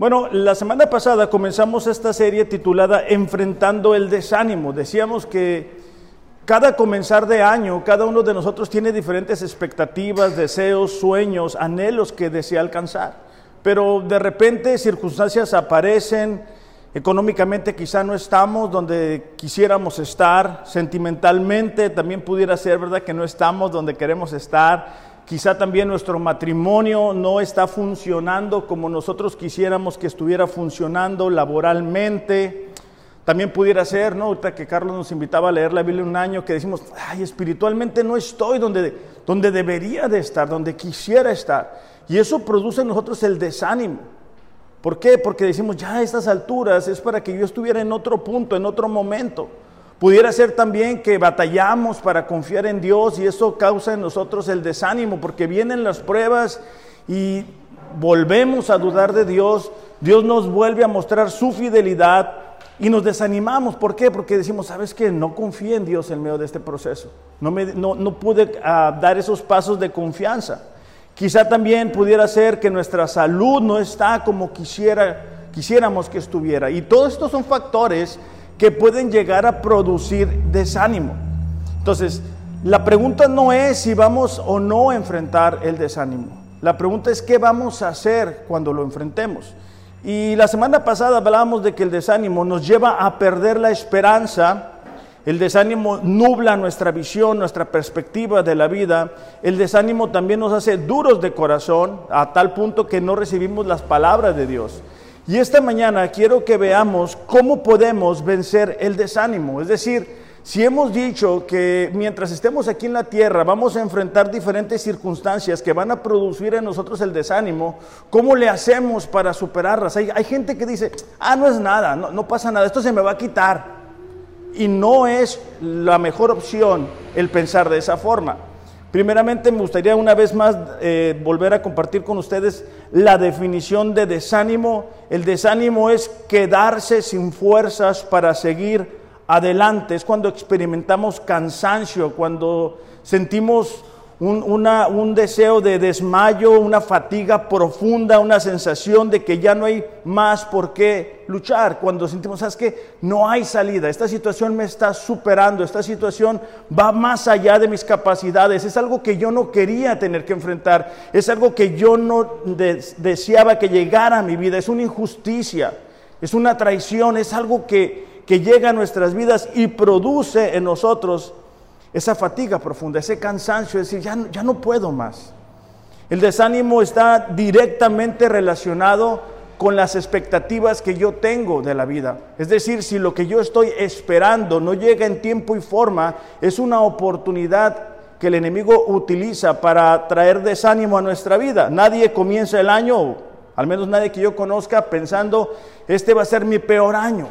Bueno, la semana pasada comenzamos esta serie titulada Enfrentando el desánimo. Decíamos que cada comenzar de año, cada uno de nosotros tiene diferentes expectativas, deseos, sueños, anhelos que desea alcanzar. Pero de repente circunstancias aparecen, económicamente quizá no estamos donde quisiéramos estar, sentimentalmente también pudiera ser, ¿verdad? Que no estamos donde queremos estar Quizá también nuestro matrimonio no está funcionando como nosotros quisiéramos que estuviera funcionando laboralmente. También pudiera ser, ¿no? Ahorita que Carlos nos invitaba a leer la Biblia un año, que decimos, ay, espiritualmente no estoy donde, donde debería de estar, donde quisiera estar. Y eso produce en nosotros el desánimo. ¿Por qué? Porque decimos, ya a estas alturas es para que yo estuviera en otro punto, en otro momento. Pudiera ser también que batallamos para confiar en Dios y eso causa en nosotros el desánimo porque vienen las pruebas y volvemos a dudar de Dios, Dios nos vuelve a mostrar su fidelidad y nos desanimamos. ¿Por qué? Porque decimos, ¿sabes qué? No confío en Dios en medio de este proceso. No, me, no, no pude uh, dar esos pasos de confianza. Quizá también pudiera ser que nuestra salud no está como quisiera, quisiéramos que estuviera. Y todos estos son factores que pueden llegar a producir desánimo. Entonces, la pregunta no es si vamos o no a enfrentar el desánimo. La pregunta es qué vamos a hacer cuando lo enfrentemos. Y la semana pasada hablábamos de que el desánimo nos lleva a perder la esperanza, el desánimo nubla nuestra visión, nuestra perspectiva de la vida, el desánimo también nos hace duros de corazón a tal punto que no recibimos las palabras de Dios. Y esta mañana quiero que veamos cómo podemos vencer el desánimo. Es decir, si hemos dicho que mientras estemos aquí en la tierra vamos a enfrentar diferentes circunstancias que van a producir en nosotros el desánimo, ¿cómo le hacemos para superarlas? Hay, gente que dice, ah, no es nada, no pasa nada, esto se me va a quitar. Y no es la mejor opción el pensar de esa forma. Primeramente me gustaría una vez más eh, volver a compartir con ustedes la definición de desánimo. El desánimo es quedarse sin fuerzas para seguir adelante, es cuando experimentamos cansancio, cuando sentimos un, un, deseo de desmayo, una fatiga profunda, una sensación de que ya no hay más por qué luchar. Cuando sentimos, ¿sabes que No hay salida, esta situación me está superando, esta situación va más allá de mis capacidades, es algo que yo no quería tener que enfrentar, es algo que yo no deseaba que llegara a mi vida, es una injusticia, es una traición, es algo que, que llega a nuestras vidas y produce en nosotros esa fatiga profunda, ese cansancio, es decir, ya, ya no puedo más. El desánimo está directamente relacionado con las expectativas que yo tengo de la vida. Es decir, si lo que yo estoy esperando no llega en tiempo y forma, es una oportunidad que el enemigo utiliza para traer desánimo a nuestra vida. Nadie comienza el año, al menos nadie que yo conozca, pensando, este va a ser mi peor año.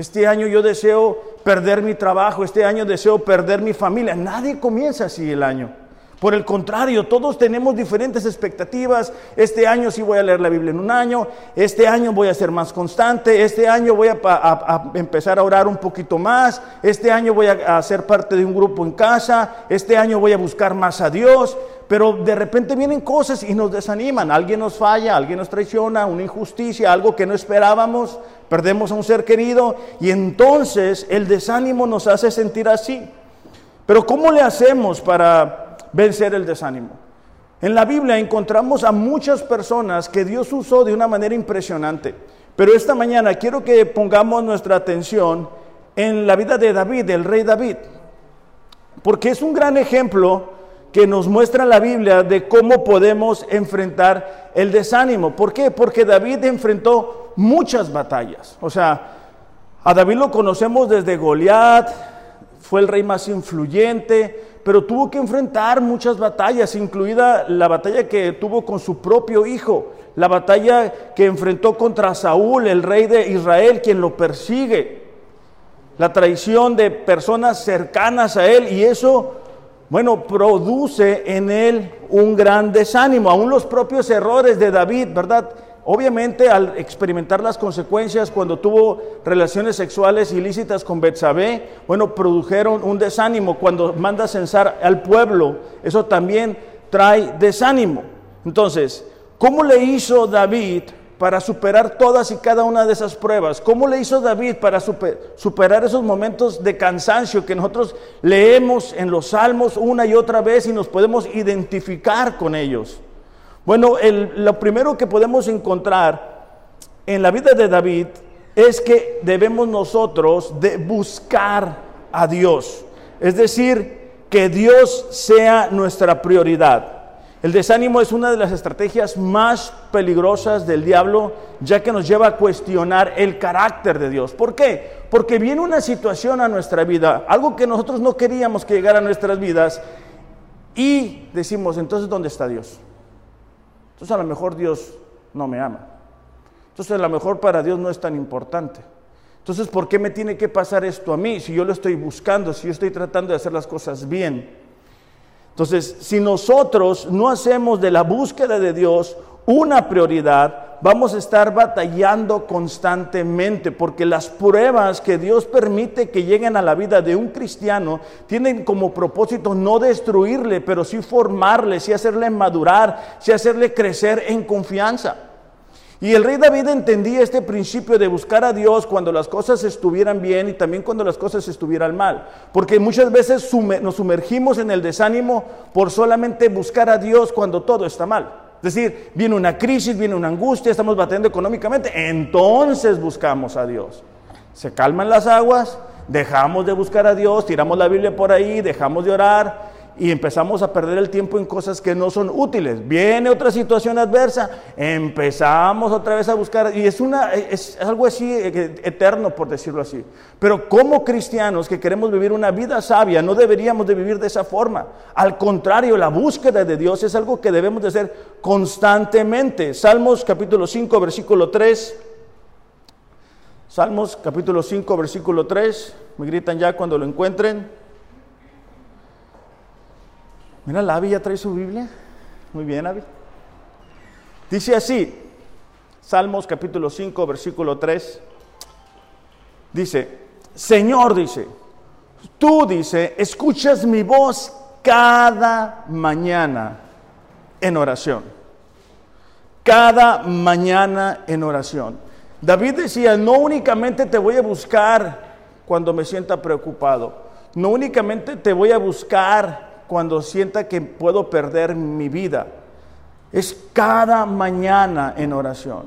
Este año yo deseo perder mi trabajo, este año deseo perder mi familia. Nadie comienza así el año. Por el contrario, todos tenemos diferentes expectativas. Este año sí voy a leer la Biblia en un año, este año voy a ser más constante, este año voy a, empezar a orar un poquito más, este año voy a, a ser parte de un grupo en casa, este año voy a buscar más a Dios. Pero de repente vienen cosas y nos desaniman. Alguien nos falla, alguien nos traiciona, una injusticia, algo que no esperábamos, perdemos a un ser querido y entonces el desánimo nos hace sentir así. Pero ¿cómo le hacemos para vencer el desánimo. En la Biblia encontramos a muchas personas que Dios usó de una manera impresionante. Pero esta mañana quiero que pongamos nuestra atención en la vida de David, el rey David. Porque es un gran ejemplo que nos muestra la Biblia de cómo podemos enfrentar el desánimo. ¿Por qué? Porque David enfrentó muchas batallas. O sea, a David lo conocemos desde Goliat, fue el rey más influyente, pero tuvo que enfrentar muchas batallas, incluida la batalla que tuvo con su propio hijo, la batalla que enfrentó contra Saúl, el rey de Israel, quien lo persigue, la traición de personas cercanas a él, y eso, bueno, produce en él un gran desánimo, aún los propios errores de David, ¿verdad? Obviamente al experimentar las consecuencias cuando tuvo relaciones sexuales ilícitas con Betsabé, bueno, produjeron un desánimo. Cuando manda censar al pueblo, eso también trae desánimo. Entonces, ¿cómo le hizo David para superar todas y cada una de esas pruebas? ¿Cómo le hizo David para superar esos momentos de cansancio que nosotros leemos en los salmos una y otra vez y nos podemos identificar con ellos? Bueno, lo primero que podemos encontrar en la vida de David es que debemos nosotros buscar a Dios. Es decir, que Dios sea nuestra prioridad. El desánimo es una de las estrategias más peligrosas del diablo, ya que nos lleva a cuestionar el carácter de Dios. ¿Por qué? Porque viene una situación a nuestra vida, algo que nosotros no queríamos que llegara a nuestras vidas, y decimos, entonces, ¿dónde está Dios? Entonces a lo mejor Dios no me ama. Entonces a lo mejor para Dios no es tan importante. Entonces, ¿por qué me tiene que pasar esto a mí si yo lo estoy buscando, si yo estoy tratando de hacer las cosas bien? Entonces, si nosotros no hacemos de la búsqueda de Dios una prioridad, vamos a estar batallando constantemente, porque las pruebas que Dios permite que lleguen a la vida de un cristiano tienen como propósito no destruirle, pero sí formarle, sí hacerle madurar, sí hacerle crecer en confianza. Y el rey David entendía este principio de buscar a Dios cuando las cosas estuvieran bien y también cuando las cosas estuvieran mal. Porque muchas veces nos sumergimos en el desánimo por solamente buscar a Dios cuando todo está mal. Es decir, viene una crisis, viene una angustia, estamos batiendo económicamente, entonces buscamos a Dios. Se calman las aguas, dejamos de buscar a Dios, tiramos la Biblia por ahí, dejamos de orar y empezamos a perder el tiempo en cosas que no son útiles. Viene otra situación adversa, empezamos otra vez a buscar, y es, una, es algo así eh, eterno, por decirlo así. Pero como cristianos que queremos vivir una vida sabia, no deberíamos de vivir de esa forma. Al contrario, la búsqueda de Dios es algo que debemos de hacer constantemente. Salmos capítulo 5, versículo 3. Salmos capítulo 5, versículo 3. Me gritan ya cuando lo encuentren. Mira, la Abby ya trae su Biblia. Muy bien, Abby. Dice así, Salmos capítulo 5, versículo 3. Dice, Señor, dice, tú, dice, escuchas mi voz cada mañana en oración. Cada mañana en oración. David decía, no únicamente te voy a buscar cuando me sienta preocupado, no únicamente te voy a buscar cuando sienta que puedo perder mi vida. Es cada mañana en oración.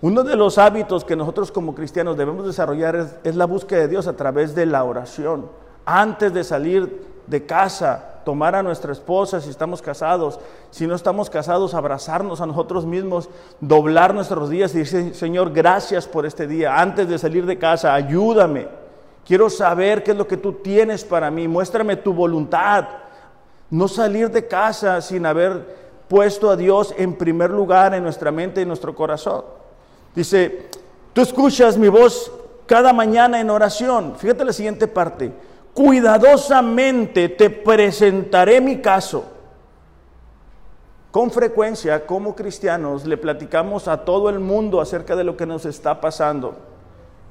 Uno de los hábitos que nosotros como cristianos debemos desarrollar es, la búsqueda de Dios a través de la oración. Antes de salir de casa, tomar a nuestra esposa si estamos casados, si no estamos casados, abrazarnos a nosotros mismos, doblar nuestros días y decir, Señor, gracias por este día. Antes de salir de casa, ayúdame. Quiero saber qué es lo que tú tienes para mí. Muéstrame tu voluntad. No salir de casa sin haber puesto a Dios en primer lugar en nuestra mente y nuestro corazón. Dice, tú escuchas mi voz cada mañana en oración. Fíjate la siguiente parte. Cuidadosamente te presentaré mi caso. Con frecuencia, como cristianos, le platicamos a todo el mundo acerca de lo que nos está pasando,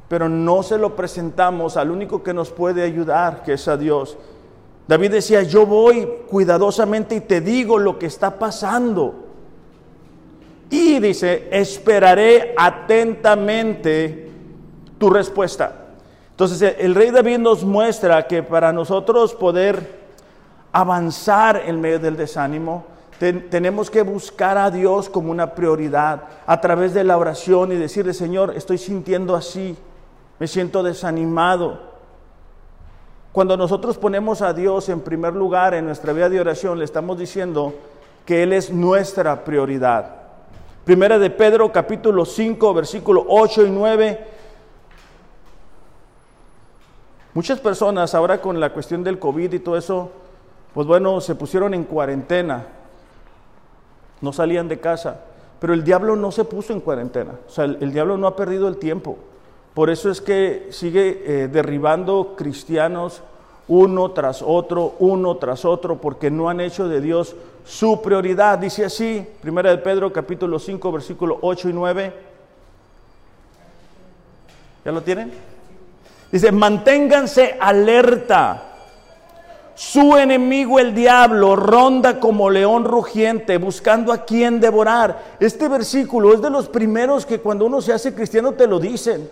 pero no se lo presentamos al único que nos puede ayudar, que es a Dios. David decía, yo voy cuidadosamente y te digo lo que está pasando. Y dice, esperaré atentamente tu respuesta. Entonces el rey David nos muestra que para nosotros poder avanzar en medio del desánimo, tenemos que buscar a Dios como una prioridad a través de la oración y decirle, Señor, estoy sintiendo así, me siento desanimado, cuando nosotros ponemos a Dios en primer lugar en nuestra vida de oración, le estamos diciendo que Él es nuestra prioridad. Primera de Pedro capítulo 5, versículo 8 y 9. Muchas personas ahora con la cuestión del COVID y todo eso, pues bueno, se pusieron en cuarentena, no salían de casa, pero el diablo no se puso en cuarentena, o sea, el, diablo no ha perdido el tiempo. Por eso es que sigue eh, derribando cristianos uno tras otro, uno tras otro, porque no han hecho de Dios su prioridad. Dice así, Primera de Pedro capítulo 5, versículo 8 y 9. ¿Ya lo tienen? Dice, manténganse alerta, Su enemigo el diablo ronda como león rugiente buscando a quien devorar. Este versículo es de los primeros que cuando uno se hace cristiano te lo dicen.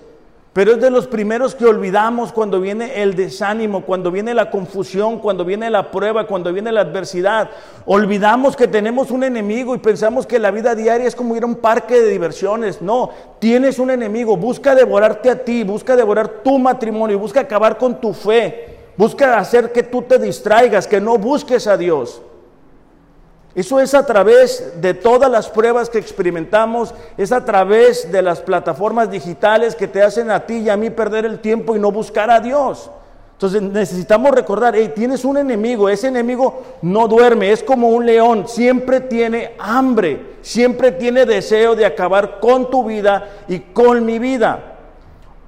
Pero es de los primeros que olvidamos cuando viene el desánimo, cuando viene la confusión, cuando viene la prueba, cuando viene la adversidad. Olvidamos que tenemos un enemigo y pensamos que la vida diaria es como ir a un parque de diversiones. No, tienes un enemigo, busca devorarte a ti, busca devorar tu matrimonio, busca acabar con tu fe, busca hacer que tú te distraigas, que no busques a Dios. Eso es a través de todas las pruebas que experimentamos, es a través de las plataformas digitales que te hacen a ti y a mí perder el tiempo y no buscar a Dios. Entonces necesitamos recordar, hey, tienes un enemigo, ese enemigo no duerme, es como un león, siempre tiene hambre, siempre tiene deseo de acabar con tu vida y con mi vida.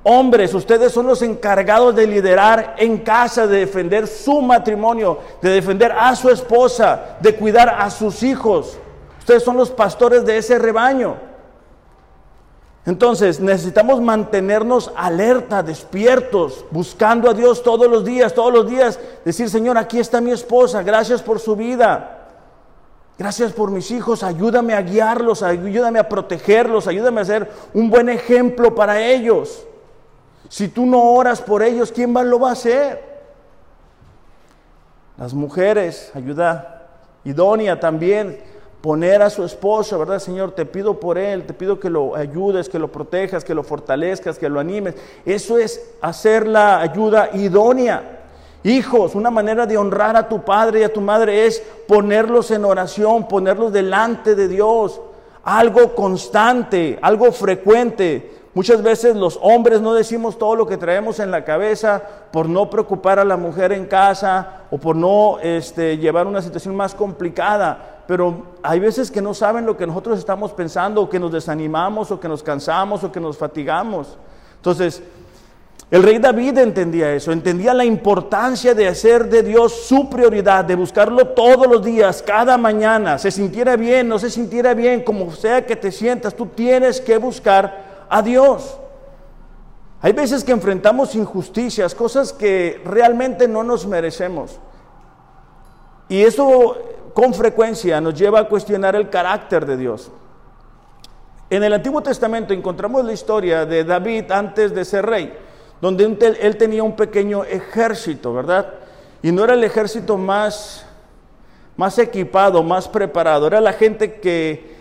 Hombres, ustedes son los encargados de liderar en casa, de defender su matrimonio, de defender a su esposa, de cuidar a sus hijos. Ustedes son los pastores de ese rebaño. Entonces necesitamos mantenernos alerta, despiertos, buscando a Dios todos los días, todos los días. Decir, Señor, aquí está mi esposa, gracias por su vida. Gracias por mis hijos, ayúdame a guiarlos, ayúdame a protegerlos, ayúdame a ser un buen ejemplo para ellos. Si tú no oras por ellos, ¿quién lo va a hacer? Las mujeres, ayuda idónea también, poner a su esposo, ¿verdad, Señor? Te pido por él, te pido que lo ayudes, que lo protejas, que lo fortalezcas, que lo animes. Eso es hacer la ayuda idónea. Hijos, una manera de honrar a tu padre y a tu madre es ponerlos en oración, ponerlos delante de Dios. Algo constante, algo frecuente. Muchas veces los hombres no decimos todo lo que traemos en la cabeza por no preocupar a la mujer en casa o por no este, llevar una situación más complicada. Pero hay veces que no saben lo que nosotros estamos pensando, o que nos desanimamos, o que nos cansamos, o que nos fatigamos. Entonces, el rey David entendía eso, entendía la importancia de hacer de Dios su prioridad, de buscarlo todos los días, cada mañana, se sintiera bien, no se sintiera bien, como sea que te sientas, tú tienes que buscar Dios. Hay veces que enfrentamos injusticias, cosas que realmente no nos merecemos. Y eso con frecuencia nos lleva a cuestionar el carácter de Dios. En el Antiguo Testamento encontramos la historia de David antes de ser rey, donde él tenía un pequeño ejército, ¿verdad? Y no era el ejército más, más equipado, más preparado, era la gente que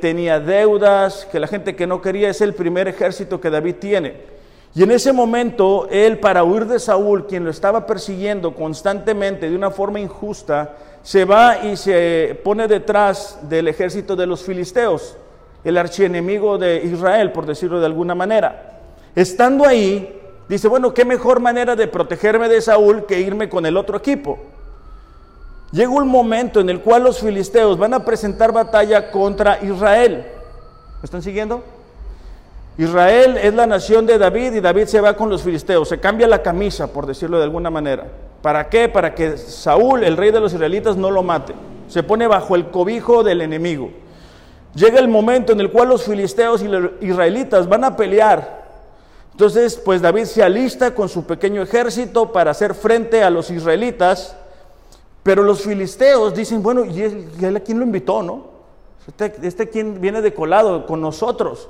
tenía deudas, que la gente que no quería es el primer ejército que David tiene. Y en ese momento, él para huir de Saúl, quien lo estaba persiguiendo constantemente de una forma injusta, se va y se pone detrás del ejército de los filisteos, el archienemigo de Israel, por decirlo de alguna manera. Estando ahí, dice, bueno, ¿qué mejor manera de protegerme de Saúl que irme con el otro equipo? Llega un momento en el cual los filisteos van a presentar batalla contra Israel. ¿Me están siguiendo? Israel es la nación de David y David se va con los filisteos, se cambia la camisa, por decirlo de alguna manera. ¿Para qué? Para que Saúl, el rey de los israelitas, no lo mate. Se pone bajo el cobijo del enemigo. Llega el momento en el cual los filisteos y los israelitas van a pelear. Entonces, pues David se alista con su pequeño ejército para hacer frente a los israelitas. Pero los filisteos dicen, bueno, ¿y él, a quién lo invitó, no? Este, este quien viene de colado con nosotros.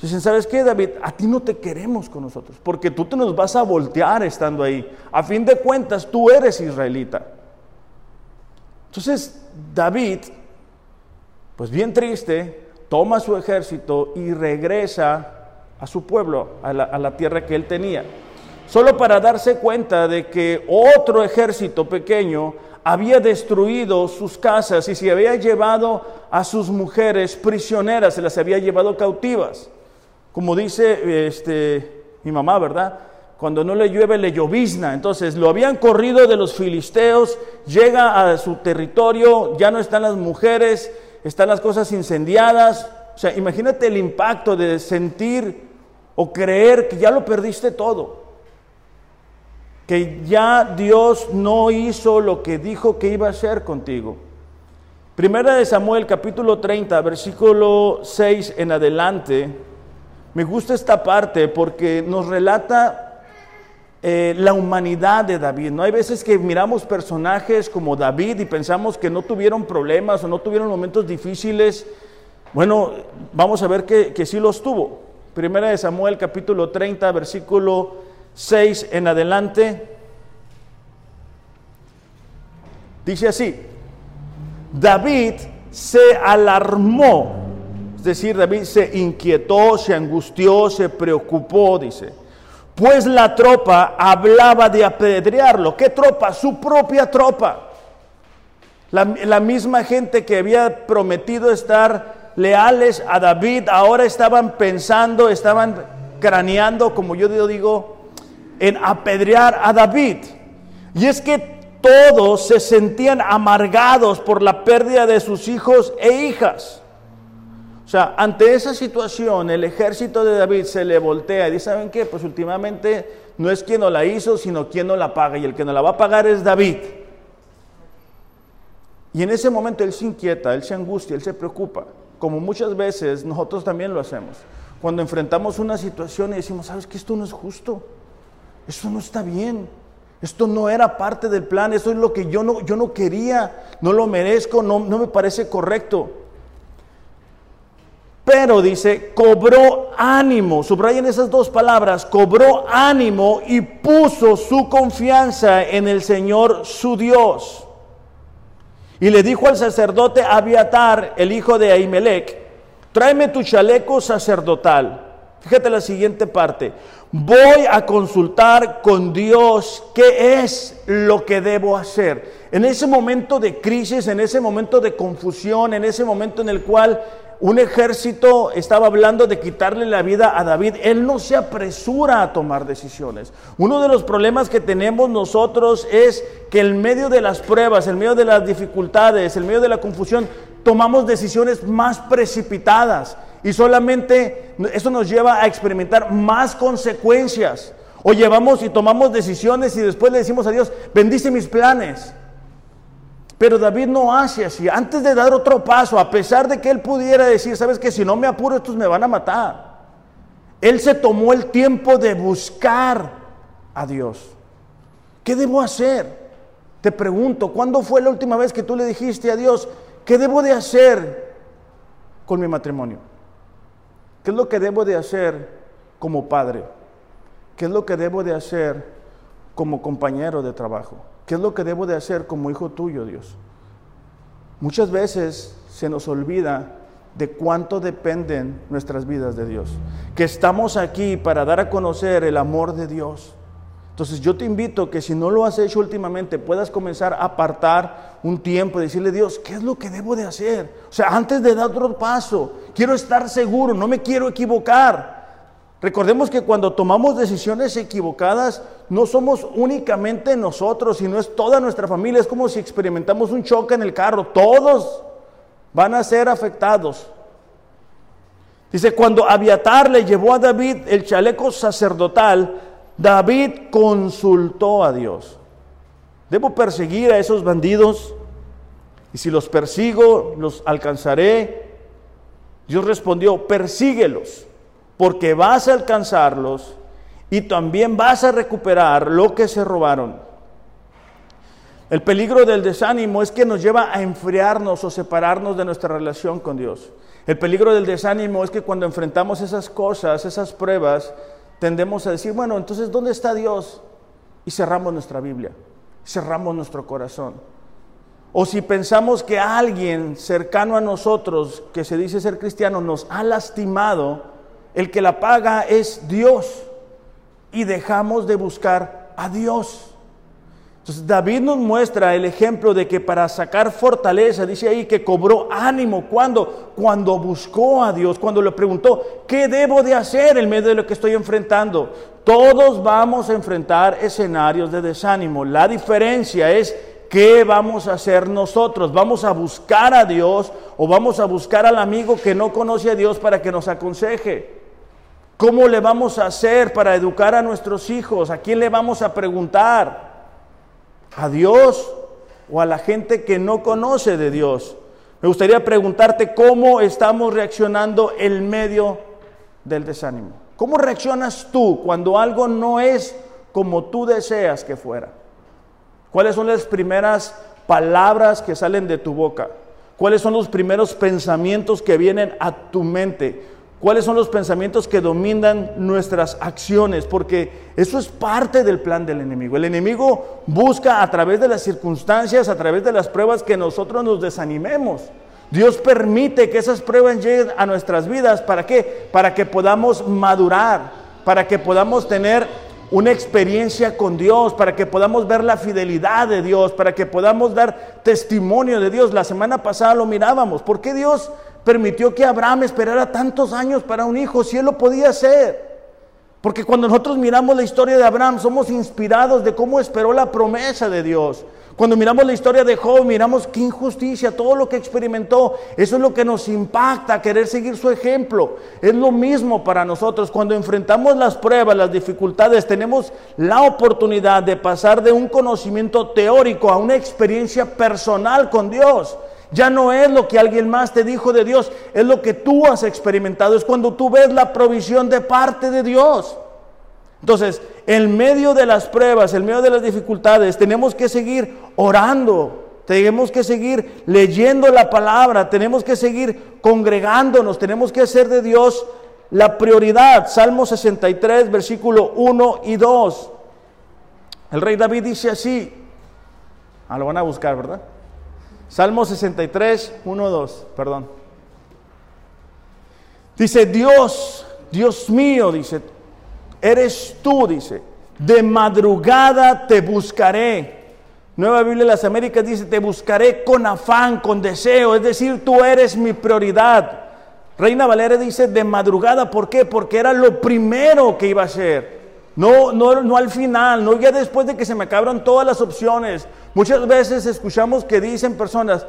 Dicen, ¿sabes qué, David? A ti no te queremos con nosotros, porque tú te nos vas a voltear estando ahí. A fin de cuentas, tú eres israelita. Entonces, David, pues bien triste, toma su ejército y regresa a su pueblo, a la tierra que él tenía solo para darse cuenta de que otro ejército pequeño había destruido sus casas y se había llevado a sus mujeres prisioneras, se las había llevado cautivas. Como dice este, mi mamá, ¿verdad? Cuando no le llueve, le llovizna. Entonces lo habían corrido de los filisteos, llega a su territorio, ya no están las mujeres, están las cosas incendiadas. O sea, imagínate el impacto de sentir o creer que ya lo perdiste todo que ya Dios no hizo lo que dijo que iba a hacer contigo. Primera de Samuel capítulo 30, versículo 6 en adelante. Me gusta esta parte porque nos relata eh, la humanidad de David. No hay veces que miramos personajes como David y pensamos que no tuvieron problemas o no tuvieron momentos difíciles. Bueno, vamos a ver que, que sí los tuvo. Primera de Samuel capítulo 30, versículo 6 en adelante. Dice así, David se alarmó, es decir, David se inquietó, se angustió, se preocupó, dice pues la tropa hablaba de apedrearlo. ¿Qué tropa? Su propia tropa. La, misma gente que había prometido estar leales a David, ahora estaban pensando, estaban craneando, como yo digo, en apedrear a David. Y es que todos se sentían amargados por la pérdida de sus hijos e hijas. O sea, ante esa situación, el ejército de David se le voltea y dice, ¿saben qué? Pues últimamente no es quien no la hizo, sino quien no la paga. Y el que no la va a pagar es David. Y en ese momento él se inquieta, él se angustia, él se preocupa, como muchas veces nosotros también lo hacemos. Cuando enfrentamos una situación y decimos, ¿sabes que esto no es justo? Esto no está bien. Esto no era parte del plan, eso es lo que yo no, yo no quería, no lo merezco, no, no me parece correcto. Pero dice, cobró ánimo, subrayen esas dos palabras, cobró ánimo y puso su confianza en el Señor su Dios. Y le dijo al sacerdote Abiatar, el hijo de Ahimelech, tráeme tu chaleco sacerdotal. Fíjate la siguiente parte. Voy a consultar con Dios qué es lo que debo hacer. En ese momento de crisis, en ese momento de confusión, en ese momento en el cual un ejército estaba hablando de quitarle la vida a David. Él no se apresura a tomar decisiones. Uno de los problemas que tenemos nosotros es que en medio de las pruebas, en medio de las dificultades, en medio de la confusión, tomamos decisiones más precipitadas. Y solamente eso nos lleva a experimentar más consecuencias. O llevamos y tomamos decisiones y después le decimos a Dios, bendice mis planes. Pero David no hace así. Antes de dar otro paso, a pesar de que él pudiera decir, sabes que si no me apuro estos me van a matar. Él se tomó el tiempo de buscar a Dios. ¿Qué debo hacer? Te pregunto, ¿cuándo fue la última vez que tú le dijiste a Dios, ¿qué debo de hacer con mi matrimonio? ¿Qué es lo que debo de hacer como padre? ¿Qué es lo que debo de hacer como compañero de trabajo? ¿Qué es lo que debo de hacer como hijo tuyo, Dios? Muchas veces se nos olvida de cuánto dependen nuestras vidas de Dios. Que estamos aquí para dar a conocer el amor de Dios. Entonces yo te invito que si no lo has hecho últimamente, puedas comenzar a apartar un tiempo y decirle, Dios, ¿qué es lo que debo de hacer? O sea, antes de dar otro paso, quiero estar seguro, no me quiero equivocar. Recordemos que cuando tomamos decisiones equivocadas, no somos únicamente nosotros, sino es toda nuestra familia. Es como si experimentamos un choque en el carro. Todos van a ser afectados. Dice, cuando Abiatar le llevó a David el chaleco sacerdotal, David consultó a Dios. ¿Debo perseguir a esos bandidos? Y si los persigo, los alcanzaré. Dios respondió, persíguelos porque vas a alcanzarlos y también vas a recuperar lo que se robaron. El peligro del desánimo es que nos lleva a enfriarnos o separarnos de nuestra relación con Dios. El peligro del desánimo es que cuando enfrentamos esas cosas, esas pruebas, tendemos a decir, bueno, entonces, ¿dónde está Dios? Y cerramos nuestra Biblia, cerramos nuestro corazón. O si pensamos que alguien cercano a nosotros, que se dice ser cristiano, nos ha lastimado, el que la paga es Dios y dejamos de buscar a Dios. Entonces David nos muestra el ejemplo de que para sacar fortaleza, dice ahí que cobró ánimo cuando cuando buscó a Dios, cuando le preguntó, ¿qué debo de hacer en medio de lo que estoy enfrentando? Todos vamos a enfrentar escenarios de desánimo. La diferencia es ¿Qué vamos a hacer nosotros? ¿Vamos a buscar a Dios o vamos a buscar al amigo que no conoce a Dios para que nos aconseje? ¿Cómo le vamos a hacer para educar a nuestros hijos? ¿A quién le vamos a preguntar? ¿A Dios o a la gente que no conoce de Dios? Me gustaría preguntarte cómo estamos reaccionando en medio del desánimo. ¿Cómo reaccionas tú cuando algo no es como tú deseas que fuera. ¿Cuáles son las primeras palabras que salen de tu boca? ¿Cuáles son los primeros pensamientos que vienen a tu mente? ¿Cuáles son los pensamientos que dominan nuestras acciones? Porque eso es parte del plan del enemigo. El enemigo busca a través de las circunstancias, a través de las pruebas que nosotros nos desanimemos. Dios permite que esas pruebas lleguen a nuestras vidas. ¿Para qué? Para que podamos madurar, para que podamos tener una experiencia con Dios, para que podamos ver la fidelidad de Dios, para que podamos dar testimonio de Dios. La semana pasada lo mirábamos. ¿Por qué Dios permitió que Abraham esperara tantos años para un hijo si él lo podía hacer? Porque cuando nosotros miramos la historia de Abraham, somos inspirados de cómo esperó la promesa de Dios. Cuando miramos la historia de Job, miramos qué injusticia, todo lo que experimentó. Eso es lo que nos impacta, querer seguir su ejemplo. Es lo mismo para nosotros. Cuando enfrentamos las pruebas, las dificultades, tenemos la oportunidad de pasar de un conocimiento teórico a una experiencia personal con Dios. Ya no es lo que alguien más te dijo de Dios, es lo que tú has experimentado. Es cuando tú ves la provisión de parte de Dios. Entonces, en medio de las pruebas, en medio de las dificultades, tenemos que seguir orando, tenemos que seguir leyendo la palabra, tenemos que seguir congregándonos, tenemos que hacer de Dios la prioridad. Salmo 63, versículo 1 y 2. El rey David dice así, ah, lo van a buscar, ¿verdad? Salmo 63, 1, 2, perdón. Dice, Dios, Dios mío, dice, eres tú, dice, de madrugada te buscaré. Nueva Biblia de las Américas dice, te buscaré con afán, con deseo, es decir, tú eres mi prioridad. Reina Valera dice, de madrugada, ¿por qué? Porque era lo primero que iba a hacer. No, no, no al final, no ya después de que se me acabaron todas las opciones. Muchas veces escuchamos que dicen personas,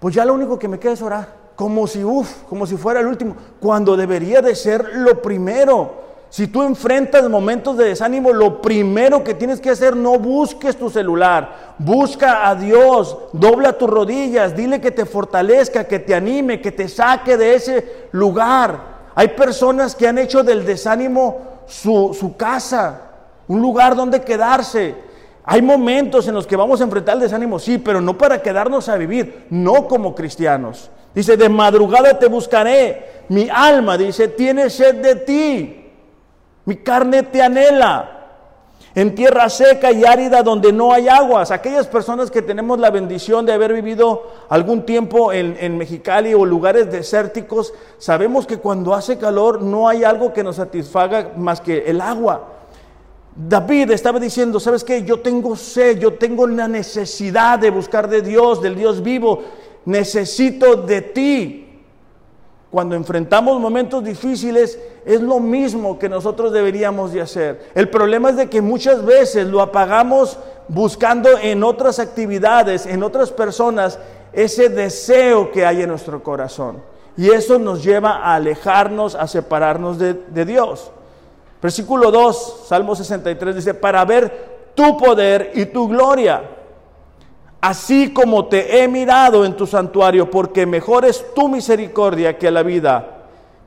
pues ya lo único que me queda es orar, como si, uff, como si fuera el último, cuando debería de ser lo primero. Si tú enfrentas momentos de desánimo, lo primero que tienes que hacer, no busques tu celular, busca a Dios, dobla tus rodillas, dile que te fortalezca, que te anime, que te saque de ese lugar. Hay personas que han hecho del desánimo su, su casa, un lugar donde quedarse. Hay momentos en los que vamos a enfrentar el desánimo, sí, pero no para quedarnos a vivir, no como cristianos. Dice, de madrugada te buscaré, mi alma, dice, tiene sed de ti. Mi carne te anhela. En tierra seca y árida donde no hay aguas. Aquellas personas que tenemos la bendición de haber vivido algún tiempo en, en, Mexicali o lugares desérticos, sabemos que cuando hace calor no hay algo que nos satisfaga más que el agua. David estaba diciendo, ¿sabes qué? Yo tengo sed, yo tengo la necesidad de buscar de Dios, del Dios vivo. Necesito de ti. Cuando enfrentamos momentos difíciles, es lo mismo que nosotros deberíamos de hacer. El problema es de que muchas veces lo apagamos buscando en otras actividades, en otras personas, ese deseo que hay en nuestro corazón. Y eso nos lleva a alejarnos, a separarnos de, de Dios. Versículo 2, Salmo 63 dice, para ver tu poder y tu gloria, así como te he mirado en tu santuario, porque mejor es tu misericordia que la vida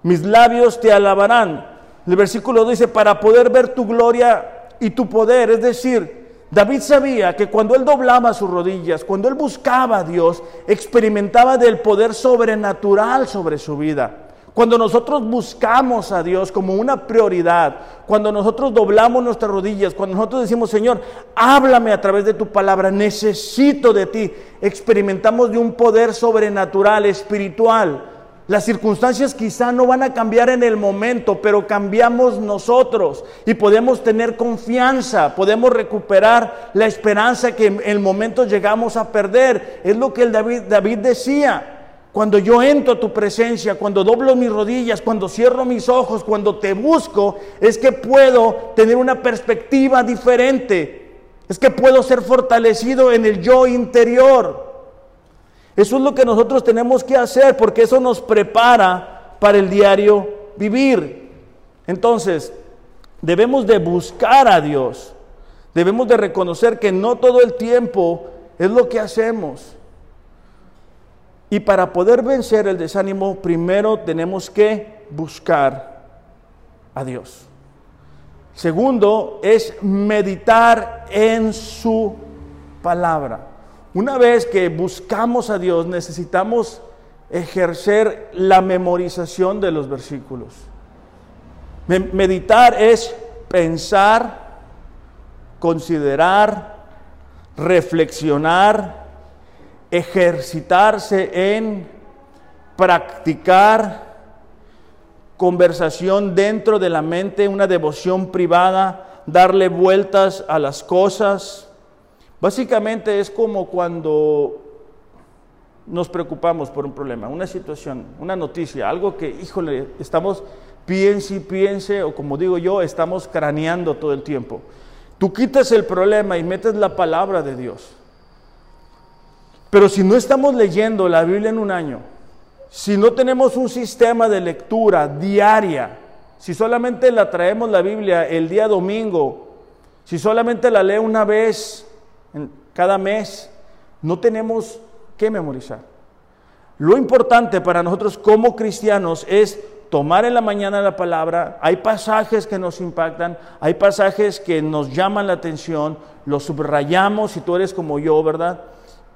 mis labios te alabarán. El versículo dice, para poder ver tu gloria y tu poder. Es decir, David sabía que cuando él doblaba sus rodillas, cuando él buscaba a Dios, experimentaba del poder sobrenatural sobre su vida. Cuando nosotros buscamos a Dios como una prioridad, cuando nosotros doblamos nuestras rodillas, cuando nosotros decimos, Señor, háblame a través de tu palabra, necesito de ti, experimentamos de un poder sobrenatural, espiritual las circunstancias quizá no van a cambiar en el momento, pero cambiamos nosotros y podemos tener confianza, podemos recuperar la esperanza que en el momento llegamos a perder. Es lo que el David, David decía. Cuando yo entro a tu presencia, cuando doblo mis rodillas, cuando cierro mis ojos, cuando te busco, es que puedo tener una perspectiva diferente. Es que puedo ser fortalecido en el yo interior. Eso es lo que nosotros tenemos que hacer porque eso nos prepara para el diario vivir. Entonces, debemos de buscar a Dios. Debemos de reconocer que no todo el tiempo es lo que hacemos. Y para poder vencer el desánimo, primero tenemos que buscar a Dios. Segundo es meditar en su palabra. Una vez que buscamos a Dios, necesitamos ejercer la memorización de los versículos. Meditar es pensar, considerar, reflexionar, ejercitarse en practicar conversación dentro de la mente, una devoción privada, darle vueltas a las cosas. Básicamente es como cuando nos preocupamos por un problema, una situación, una noticia, algo que, híjole, estamos piense y piense, o como digo yo, estamos craneando todo el tiempo. Tú quitas el problema y metes la palabra de Dios. Pero si no estamos leyendo la Biblia en un año, si no tenemos un sistema de lectura diaria, si solamente la traemos la Biblia el día domingo, si solamente la lee una vez en cada mes, no tenemos que memorizar. Lo importante para nosotros como cristianos es tomar en la mañana la palabra. Hay pasajes que nos impactan, hay pasajes que nos llaman la atención, los subrayamos si tú eres como yo, ¿verdad?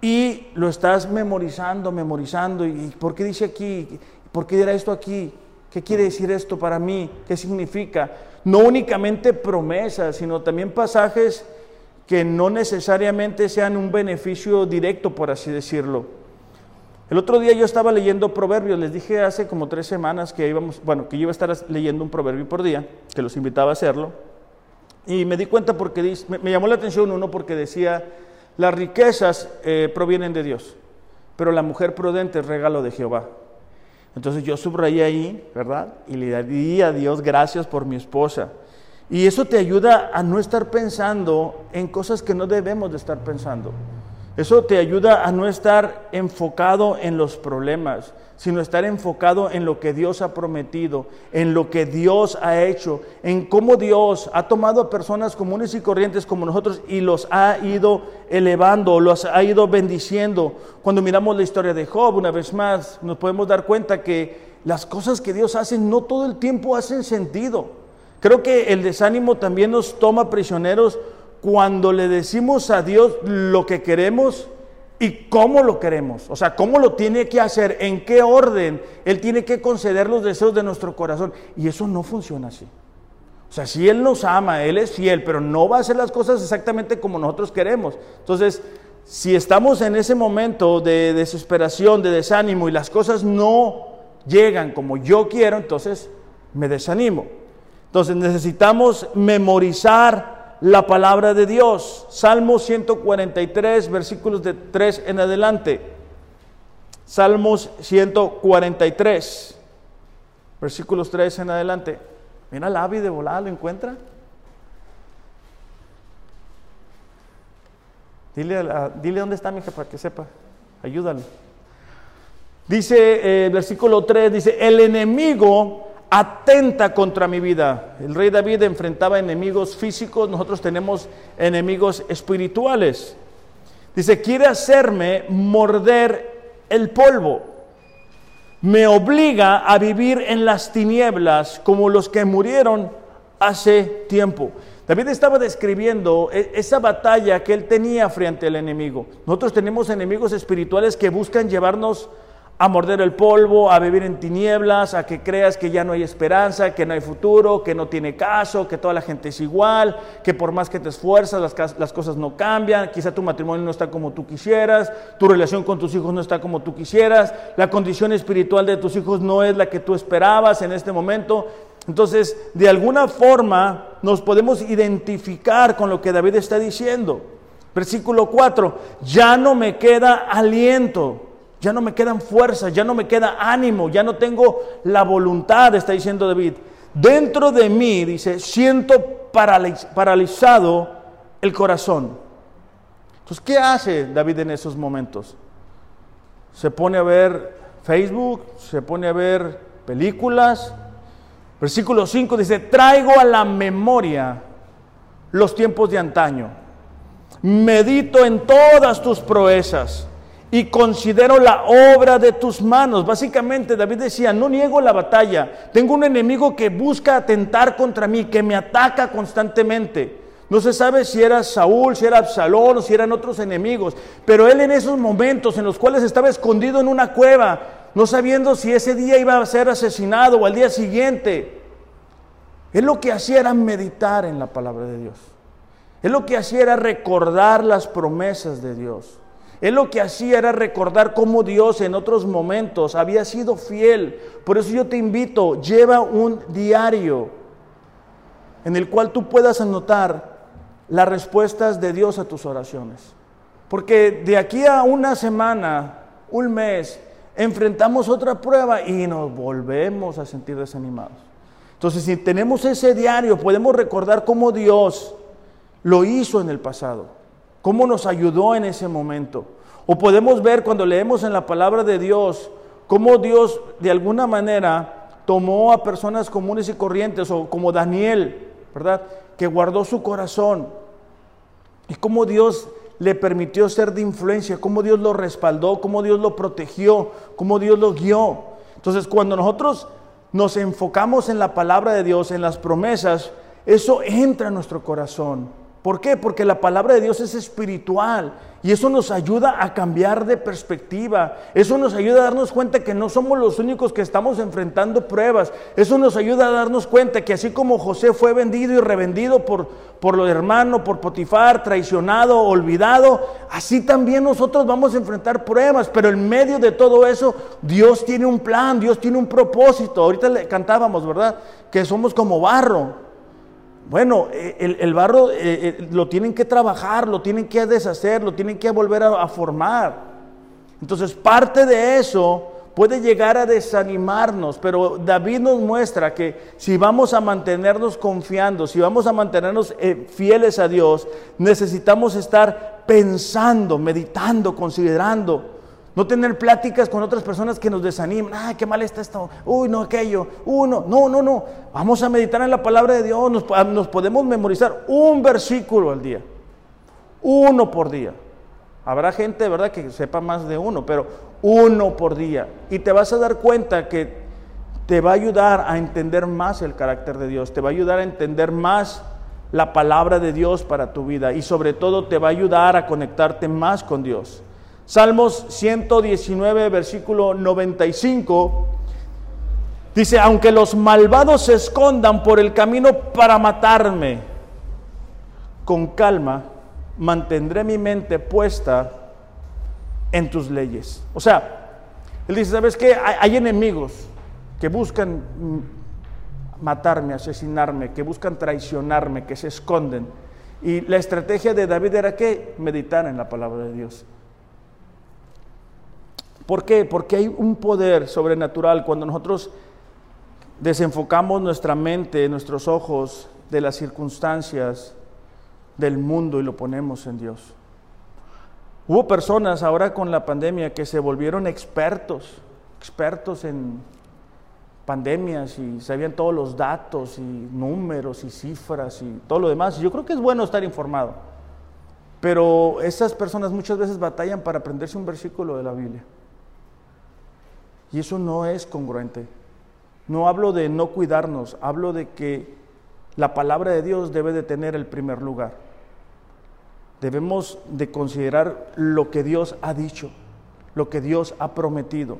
Y lo estás memorizando, memorizando. ¿Y por qué dice aquí? ¿Por qué dirá esto aquí? ¿Qué quiere decir esto para mí? ¿Qué significa? No únicamente promesas, sino también pasajes que no necesariamente sean un beneficio directo, por así decirlo. El otro día yo estaba leyendo proverbios, les dije hace como tres semanas que íbamos, bueno, que yo iba a estar leyendo un proverbio por día, que los invitaba a hacerlo, y me di cuenta porque me llamó la atención uno porque decía las riquezas eh, provienen de Dios, pero la mujer prudente es regalo de Jehová. Entonces yo subrayé ahí, ¿verdad? Y le di a Dios gracias por mi esposa. Y eso te ayuda a no estar pensando en cosas que no debemos de estar pensando. Eso te ayuda a no estar enfocado en los problemas, sino estar enfocado en lo que Dios ha prometido, en lo que Dios ha hecho, en cómo Dios ha tomado a personas comunes y corrientes como nosotros y los ha ido elevando, los ha ido bendiciendo. Cuando miramos la historia de Job, una vez más, nos podemos dar cuenta que las cosas que Dios hace no todo el tiempo hacen sentido. Creo que el desánimo también nos toma prisioneros cuando le decimos a Dios lo que queremos y cómo lo queremos, o sea, cómo lo tiene que hacer, en qué orden Él tiene que conceder los deseos de nuestro corazón. Y eso no funciona así. O sea, si Él nos ama, Él es fiel, pero no va a hacer las cosas exactamente como nosotros queremos. Entonces, si estamos en ese momento de desesperación, de desánimo y las cosas no llegan como yo quiero, entonces me desanimo. Entonces necesitamos memorizar la palabra de Dios. Salmo 143, versículos de 3 en adelante. Salmos 143, versículos 3 en adelante. Mira la ave de volada, ¿lo encuentra? Dile, dile dónde está mi hija para que sepa. Ayúdalo. Dice el eh, versículo 3, dice, el enemigo atenta contra mi vida. El rey David enfrentaba enemigos físicos, nosotros tenemos enemigos espirituales. Dice, quiere hacerme morder el polvo. Me obliga a vivir en las tinieblas como los que murieron hace tiempo. David estaba describiendo e-, esa batalla que él tenía frente al enemigo. Nosotros tenemos enemigos espirituales que buscan llevarnos a morder el polvo, a vivir en tinieblas, a que creas que ya no hay esperanza, que no hay futuro, que no tiene caso, que toda la gente es igual, que por más que te esfuerzas las, cosas no cambian, quizá tu matrimonio no está como tú quisieras, tu relación con tus hijos no está como tú quisieras, la condición espiritual de tus hijos no es la que tú esperabas en este momento. Entonces, de alguna forma nos podemos identificar con lo que David está diciendo. Versículo 4, ya no me queda aliento ya no me quedan fuerzas, ya no me queda ánimo, ya no tengo la voluntad, está diciendo David. Dentro de mí, dice, siento paralizado el corazón. Entonces, ¿qué hace David en esos momentos? Se pone a ver Facebook, se pone a ver películas. Versículo 5 dice, traigo a la memoria los tiempos de antaño. Medito en todas tus proezas y considero la obra de tus manos. Básicamente David decía, no niego la batalla, tengo un enemigo que busca atentar contra mí, que me ataca constantemente. No se sabe si era Saúl, si era Absalón o si eran otros enemigos, pero él en esos momentos en los cuales estaba escondido en una cueva, no sabiendo si ese día iba a ser asesinado o al día siguiente, él lo que hacía era meditar en la palabra de Dios. Él lo que hacía era recordar las promesas de Dios. Él lo que hacía era recordar cómo Dios en otros momentos había sido fiel. Por eso yo te invito, lleva un diario en el cual tú puedas anotar las respuestas de Dios a tus oraciones. Porque de aquí a una semana, un mes, enfrentamos otra prueba y nos volvemos a sentir desanimados. Entonces, si tenemos ese diario, podemos recordar cómo Dios lo hizo en el pasado cómo nos ayudó en ese momento. O podemos ver cuando leemos en la palabra de Dios cómo Dios de alguna manera tomó a personas comunes y corrientes, o como Daniel, ¿verdad? Que guardó su corazón. Y cómo Dios le permitió ser de influencia, cómo Dios lo respaldó, cómo Dios lo protegió, cómo Dios lo guió. Entonces, cuando nosotros nos enfocamos en la palabra de Dios, en las promesas, eso entra en nuestro corazón. ¿Por qué? Porque la palabra de Dios es espiritual y eso nos ayuda a cambiar de perspectiva. Eso nos ayuda a darnos cuenta que no somos los únicos que estamos enfrentando pruebas. Eso nos ayuda a darnos cuenta que así como José fue vendido y revendido por, por lo hermano, por Potifar, traicionado, olvidado, así también nosotros vamos a enfrentar pruebas. Pero en medio de todo eso, Dios tiene un plan, Dios tiene un propósito. Ahorita le cantábamos, ¿verdad? Que somos como barro. Bueno, eh, el, barro eh, eh, lo tienen que trabajar, lo tienen que deshacer, lo tienen que volver a, a formar. Entonces, parte de eso puede llegar a desanimarnos, pero David nos muestra que si vamos a mantenernos confiando, si vamos a mantenernos fieles a Dios, necesitamos estar pensando, meditando, considerando no tener pláticas con otras personas que nos desanimen. Ay, qué mal está esto. Uy, no, aquello. Uno, no, no, no. Vamos a meditar en la palabra de Dios. Nos, ah, nos podemos memorizar un versículo al día. Uno por día. Habrá gente, ¿verdad?, que sepa más de uno, pero uno por día. Y te vas a dar cuenta que te va a ayudar a entender más el carácter de Dios. Te va a ayudar a entender más la palabra de Dios para tu vida. Y sobre todo te va a ayudar a conectarte más con Dios. Salmos 119, versículo 95, dice, aunque los malvados se escondan por el camino para matarme, con calma mantendré mi mente puesta en tus leyes. O sea, él dice, ¿sabes qué? Hay, enemigos que buscan matarme, asesinarme, que buscan traicionarme, que se esconden. Y la estrategia de David era que meditar en la palabra de Dios. ¿Por qué? Porque hay un poder sobrenatural cuando nosotros desenfocamos nuestra mente, nuestros ojos de las circunstancias del mundo y lo ponemos en Dios. Hubo personas ahora con la pandemia que se volvieron expertos, expertos en pandemias y sabían todos los datos y números y cifras y todo lo demás. Yo creo que es bueno estar informado, pero esas personas muchas veces batallan para aprenderse un versículo de la Biblia. Y eso no es congruente. No hablo de no cuidarnos, hablo de que la palabra de Dios debe de tener el primer lugar. Debemos de considerar lo que Dios ha dicho, lo que Dios ha prometido.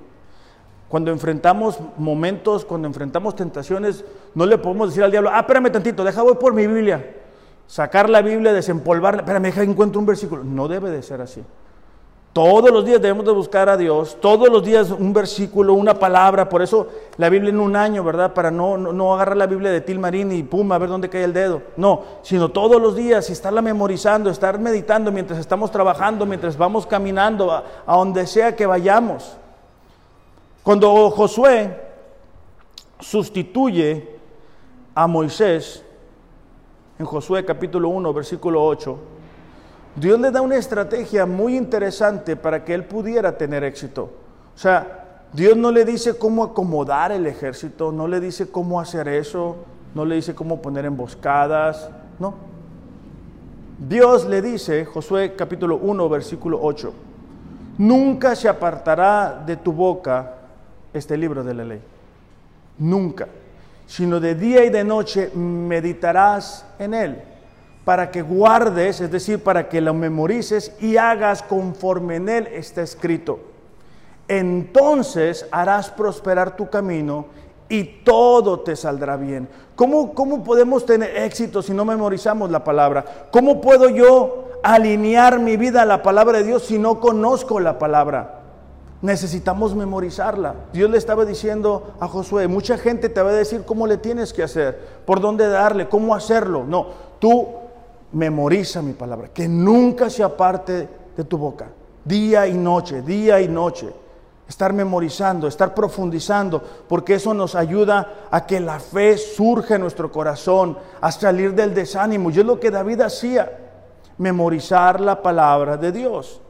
Cuando enfrentamos momentos, cuando enfrentamos tentaciones, no le podemos decir al diablo, ah, espérame tantito, deja voy por mi Biblia. Sacar la Biblia, desempolvarla, espérame, deja encuentro un versículo. No debe de ser así. Todos los días debemos de buscar a Dios, todos los días un versículo, una palabra, por eso la Biblia en un año, ¿verdad? Para no, no, agarrar la Biblia de Tilmarín y pum, a ver dónde cae el dedo. No, sino todos los días y estarla memorizando, estar meditando mientras estamos trabajando, mientras vamos caminando a, a donde sea que vayamos. Cuando Josué sustituye a Moisés, en Josué capítulo 1, versículo 8, Dios le da una estrategia muy interesante para que él pudiera tener éxito. O sea, Dios no le dice cómo acomodar el ejército, no le dice cómo hacer eso, no le dice cómo poner emboscadas, no. Dios le dice, Josué capítulo 1, versículo 8, nunca se apartará de tu boca este libro de la ley. Nunca. Sino de día y de noche meditarás en él para que guardes, es decir, para que lo memorices y hagas conforme en él está escrito. Entonces harás prosperar tu camino y todo te saldrá bien. ¿Cómo, ¿Cómo podemos tener éxito si no memorizamos la palabra? ¿Cómo puedo yo alinear mi vida a la palabra de Dios si no conozco la palabra? Necesitamos memorizarla. Dios le estaba diciendo a Josué, mucha gente te va a decir cómo le tienes que hacer, por dónde darle, cómo hacerlo. No, tú memoriza mi palabra, que nunca se aparte de tu boca, día y noche, día y noche. Estar memorizando, estar profundizando, porque eso nos ayuda a que la fe surja en nuestro corazón, a salir del desánimo. Y es lo que David hacía, memorizar la palabra de Dios.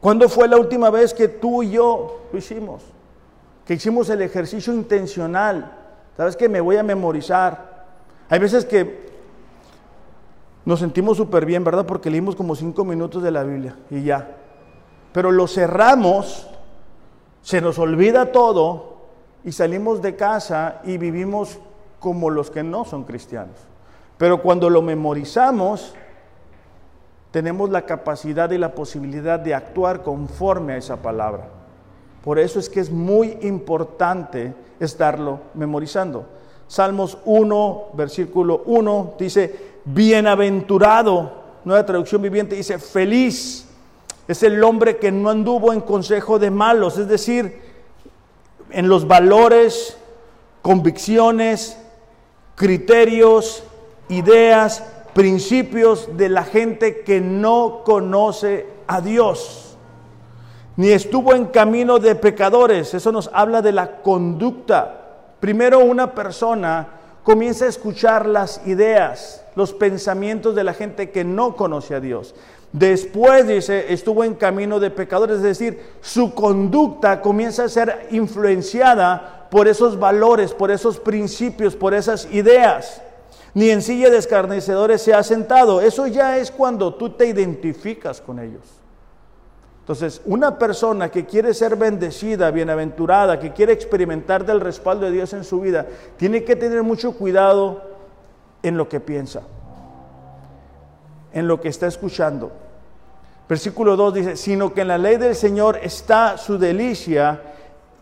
¿Cuándo fue la última vez que tú y yo lo hicimos? Que hicimos el ejercicio intencional. ¿Sabes que Me voy a memorizar. Hay veces que nos sentimos súper bien, ¿verdad? Porque leímos como cinco minutos de la Biblia y ya. Pero lo cerramos, se nos olvida todo y salimos de casa y vivimos como los que no son cristianos. Pero cuando lo memorizamos, tenemos la capacidad y la posibilidad de actuar conforme a esa palabra. Por eso es que es muy importante estarlo memorizando. Salmos 1, versículo 1 dice, bienaventurado, nueva traducción viviente dice, feliz es el hombre que no anduvo en consejo de malos, es decir, en los valores, convicciones, criterios, ideas, principios de la gente que no conoce a Dios, ni estuvo en camino de pecadores, eso nos habla de la conducta. Primero una persona comienza a escuchar las ideas, los pensamientos de la gente que no conoce a Dios. Después, dice, estuvo en camino de pecadores, es decir, su conducta comienza a ser influenciada por esos valores, por esos principios, por esas ideas. Ni en silla de escarnecedores se ha sentado. Eso ya es cuando tú te identificas con ellos. Entonces, una persona que quiere ser bendecida, bienaventurada, que quiere experimentar del respaldo de Dios en su vida, tiene que tener mucho cuidado en lo que piensa, en lo que está escuchando. Versículo 2 dice, sino que en la ley del Señor está su delicia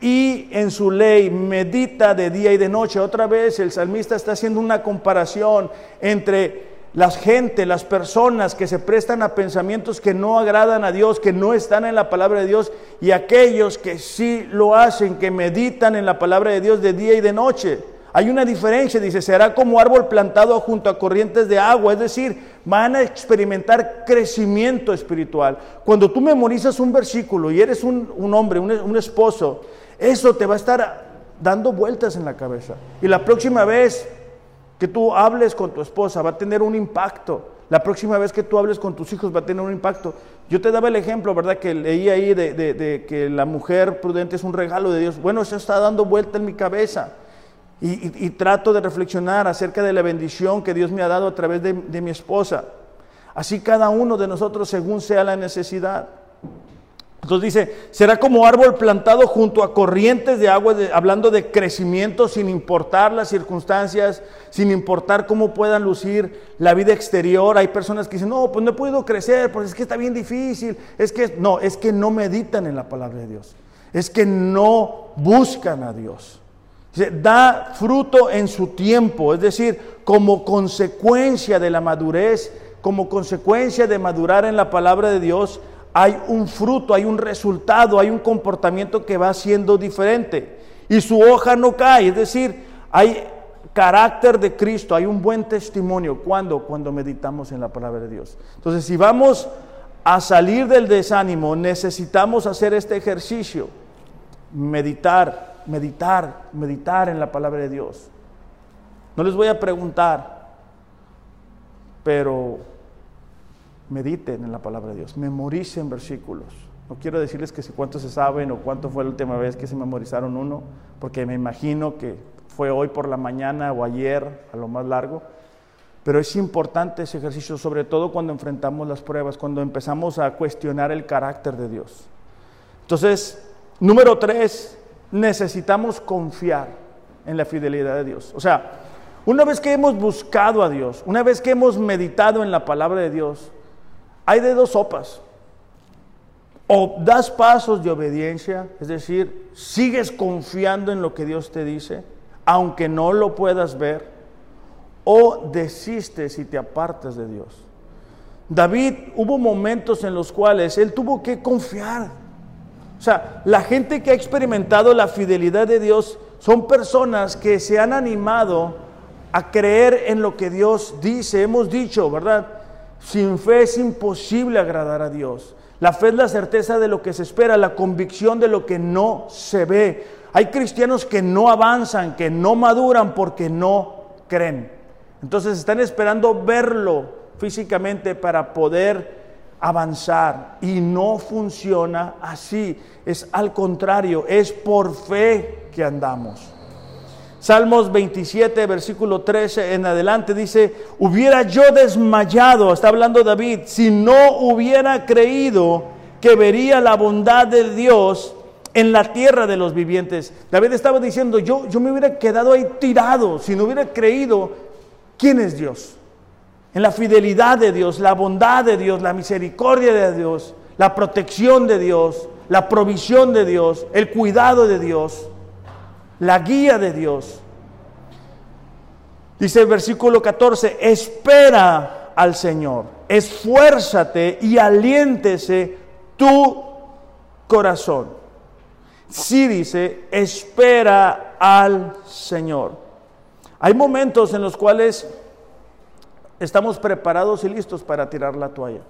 y en su ley medita de día y de noche. Otra vez el salmista está haciendo una comparación entre las gente, las personas que se prestan a pensamientos que no agradan a Dios, que no están en la palabra de Dios, y aquellos que sí lo hacen, que meditan en la palabra de Dios de día y de noche. Hay una diferencia, dice, será como árbol plantado junto a corrientes de agua, es decir, van a experimentar crecimiento espiritual. Cuando tú memorizas un versículo y eres un, hombre, un, un esposo, eso te va a estar dando vueltas en la cabeza. Y la próxima vez que tú hables con tu esposa va a tener un impacto. La próxima vez que tú hables con tus hijos va a tener un impacto. Yo te daba el ejemplo, ¿verdad? Que leí ahí de, de que la mujer prudente es un regalo de Dios. Bueno, eso está dando vuelta en mi cabeza. Y, trato de reflexionar acerca de la bendición que Dios me ha dado a través de, mi esposa. Así cada uno de nosotros según sea la necesidad. Entonces dice, será como árbol plantado junto a corrientes de agua, hablando de crecimiento sin importar las circunstancias, sin importar cómo puedan lucir la vida exterior. Hay personas que dicen, no, pues no he podido crecer, pues es que está bien difícil. Es que no, es que no meditan en la palabra de Dios. Es que no buscan a Dios da fruto en su tiempo, es decir, como consecuencia de la madurez, como consecuencia de madurar en la palabra de Dios, hay un fruto, hay un resultado, hay un comportamiento que va siendo diferente. Y su hoja no cae, es decir, hay carácter de Cristo, hay un buen testimonio. ¿Cuándo? Cuando meditamos en la palabra de Dios. Entonces, si vamos a salir del desánimo, necesitamos hacer este ejercicio, meditar, meditar, meditar en la palabra de Dios. No les voy a preguntar, pero mediten en la palabra de Dios, memoricen versículos. No quiero decirles que si cuántos se saben o cuánto fue la última vez que se memorizaron uno, porque me imagino que fue hoy por la mañana o ayer a lo más largo. Pero es importante ese ejercicio, sobre todo cuando enfrentamos las pruebas, cuando empezamos a cuestionar el carácter de Dios. Entonces, número tres, necesitamos confiar en la fidelidad de Dios. O sea, una vez que hemos buscado a Dios, una vez que hemos meditado en la palabra de Dios, hay de dos sopas. O das pasos de obediencia, es decir, sigues confiando en lo que Dios te dice, aunque no lo puedas ver, o desistes y te apartas de Dios. David hubo momentos en los cuales él tuvo que confiar. O sea, la gente que ha experimentado la fidelidad de Dios son personas que se han animado a creer en lo que Dios dice. Hemos dicho, ¿verdad? Sin fe es imposible agradar a Dios. La fe es la certeza de lo que se espera, la convicción de lo que no se ve. Hay cristianos que no avanzan, que no maduran porque no creen. Entonces están esperando verlo físicamente para poder avanzar y no funciona así. Es al contrario, es por fe que andamos. Salmos 27, versículo 13 en adelante dice, hubiera yo desmayado, está hablando David, si no hubiera creído que vería la bondad de Dios en la tierra de los vivientes. David estaba diciendo, yo, yo me hubiera quedado ahí tirado si no hubiera creído quién es Dios. En la fidelidad de Dios, la bondad de Dios, la misericordia de Dios, la protección de Dios, la provisión de Dios, el cuidado de Dios la guía de Dios. Dice el versículo 14, espera al Señor, esfuérzate y aliéntese tu corazón. Sí dice, espera al Señor. Hay momentos en los cuales estamos preparados y listos para tirar la toalla.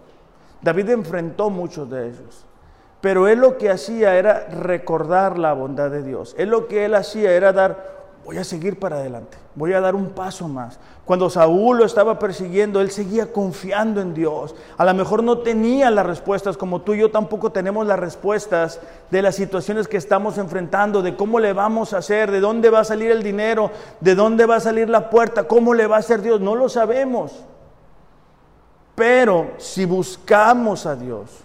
David enfrentó muchos de ellos. Pero él lo que hacía era recordar la bondad de Dios. Él lo que él hacía era dar, voy a seguir para adelante, voy a dar un paso más. Cuando Saúl lo estaba persiguiendo, él seguía confiando en Dios. A lo mejor no tenía las respuestas, como tú y yo tampoco tenemos las respuestas de las situaciones que estamos enfrentando, de cómo le vamos a hacer, de dónde va a salir el dinero, de dónde va a salir la puerta, cómo le va a hacer Dios. No lo sabemos. Pero si buscamos a Dios,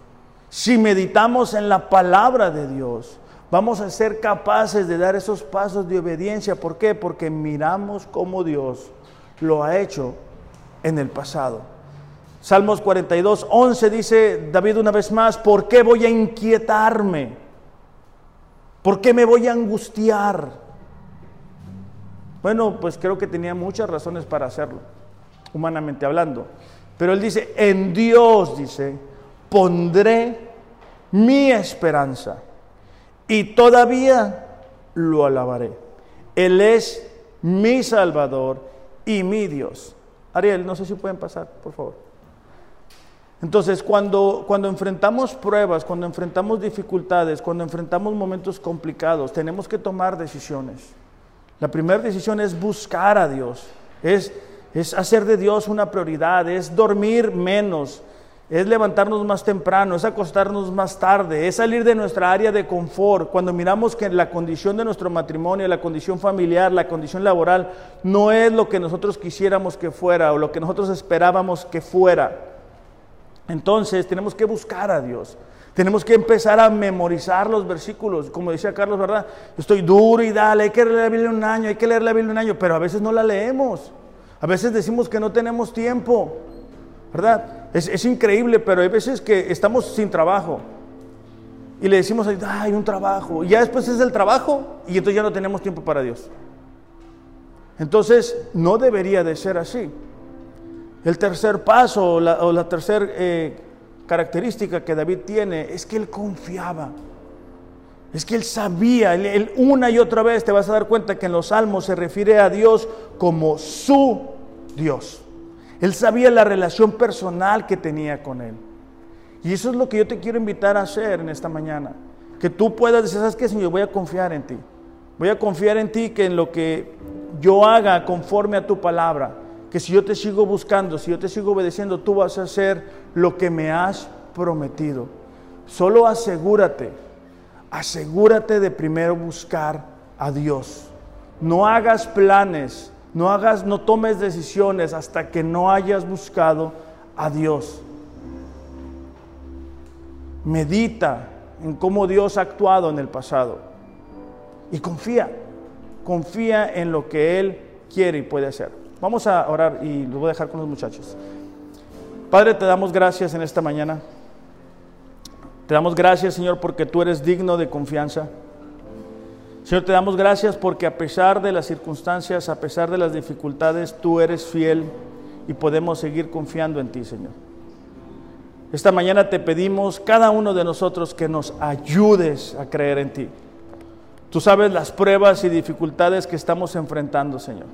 si meditamos en la palabra de Dios, vamos a ser capaces de dar esos pasos de obediencia. ¿Por qué? Porque miramos cómo Dios lo ha hecho en el pasado. Salmos 42, 11 dice David una vez más, ¿por qué voy a inquietarme? ¿Por qué me voy a angustiar? Bueno, pues creo que tenía muchas razones para hacerlo, humanamente hablando. Pero él dice, en Dios, dice, pondré mi esperanza y todavía lo alabaré. Él es mi Salvador y mi Dios. Ariel, no sé si pueden pasar, por favor. Entonces, cuando, cuando enfrentamos pruebas, cuando enfrentamos dificultades, cuando enfrentamos momentos complicados, tenemos que tomar decisiones. La primera decisión es buscar a Dios, es, es hacer de Dios una prioridad, es dormir menos, es levantarnos más temprano, es acostarnos más tarde, es salir de nuestra área de confort. Cuando miramos que la condición de nuestro matrimonio, la condición familiar, la condición laboral no es lo que nosotros quisiéramos que fuera o lo que nosotros esperábamos que fuera. Entonces tenemos que buscar a Dios. Tenemos que empezar a memorizar los versículos, como decía Carlos, ¿verdad? Estoy duro y dale, hay que leer la Biblia un año, hay que leer la Biblia un año, pero a veces no la leemos. A veces decimos que no tenemos tiempo, ¿verdad? Es, increíble, pero hay veces que estamos sin trabajo y le decimos, hay un trabajo, y ya después es el trabajo y entonces ya no tenemos tiempo para Dios. Entonces, no debería de ser así. El tercer paso o la, tercera eh, característica que David tiene es que él confiaba. Es que él sabía, él, una y otra vez te vas a dar cuenta que en los salmos se refiere a Dios como su Dios. Él sabía la relación personal que tenía con Él. Y eso es lo que yo te quiero invitar a hacer en esta mañana. Que tú puedas decir, ¿sabes qué, Señor? Voy a confiar en ti. Voy a confiar en ti que en lo que yo haga conforme a tu palabra, que si yo te sigo buscando, si yo te sigo obedeciendo, tú vas a hacer lo que me has prometido. Solo asegúrate, asegúrate de primero buscar a Dios. No hagas planes no hagas, no tomes decisiones hasta que no hayas buscado a Dios. Medita en cómo Dios ha actuado en el pasado. Y confía, confía en lo que Él quiere y puede hacer. Vamos a orar y lo voy a dejar con los muchachos. Padre, te damos gracias en esta mañana. Te damos gracias, Señor, porque tú eres digno de confianza. Señor, te damos gracias porque a pesar de las circunstancias, a pesar de las dificultades, tú eres fiel y podemos seguir confiando en ti, Señor. Esta mañana te pedimos, cada uno de nosotros, que nos ayudes a creer en ti. Tú sabes las pruebas y dificultades que estamos enfrentando, Señor.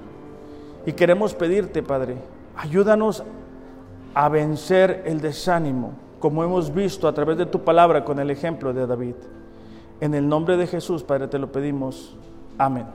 Y queremos pedirte, Padre, ayúdanos a vencer el desánimo, como hemos visto a través de tu palabra con el ejemplo de David. En el nombre de Jesús, Padre, te lo pedimos. Amén.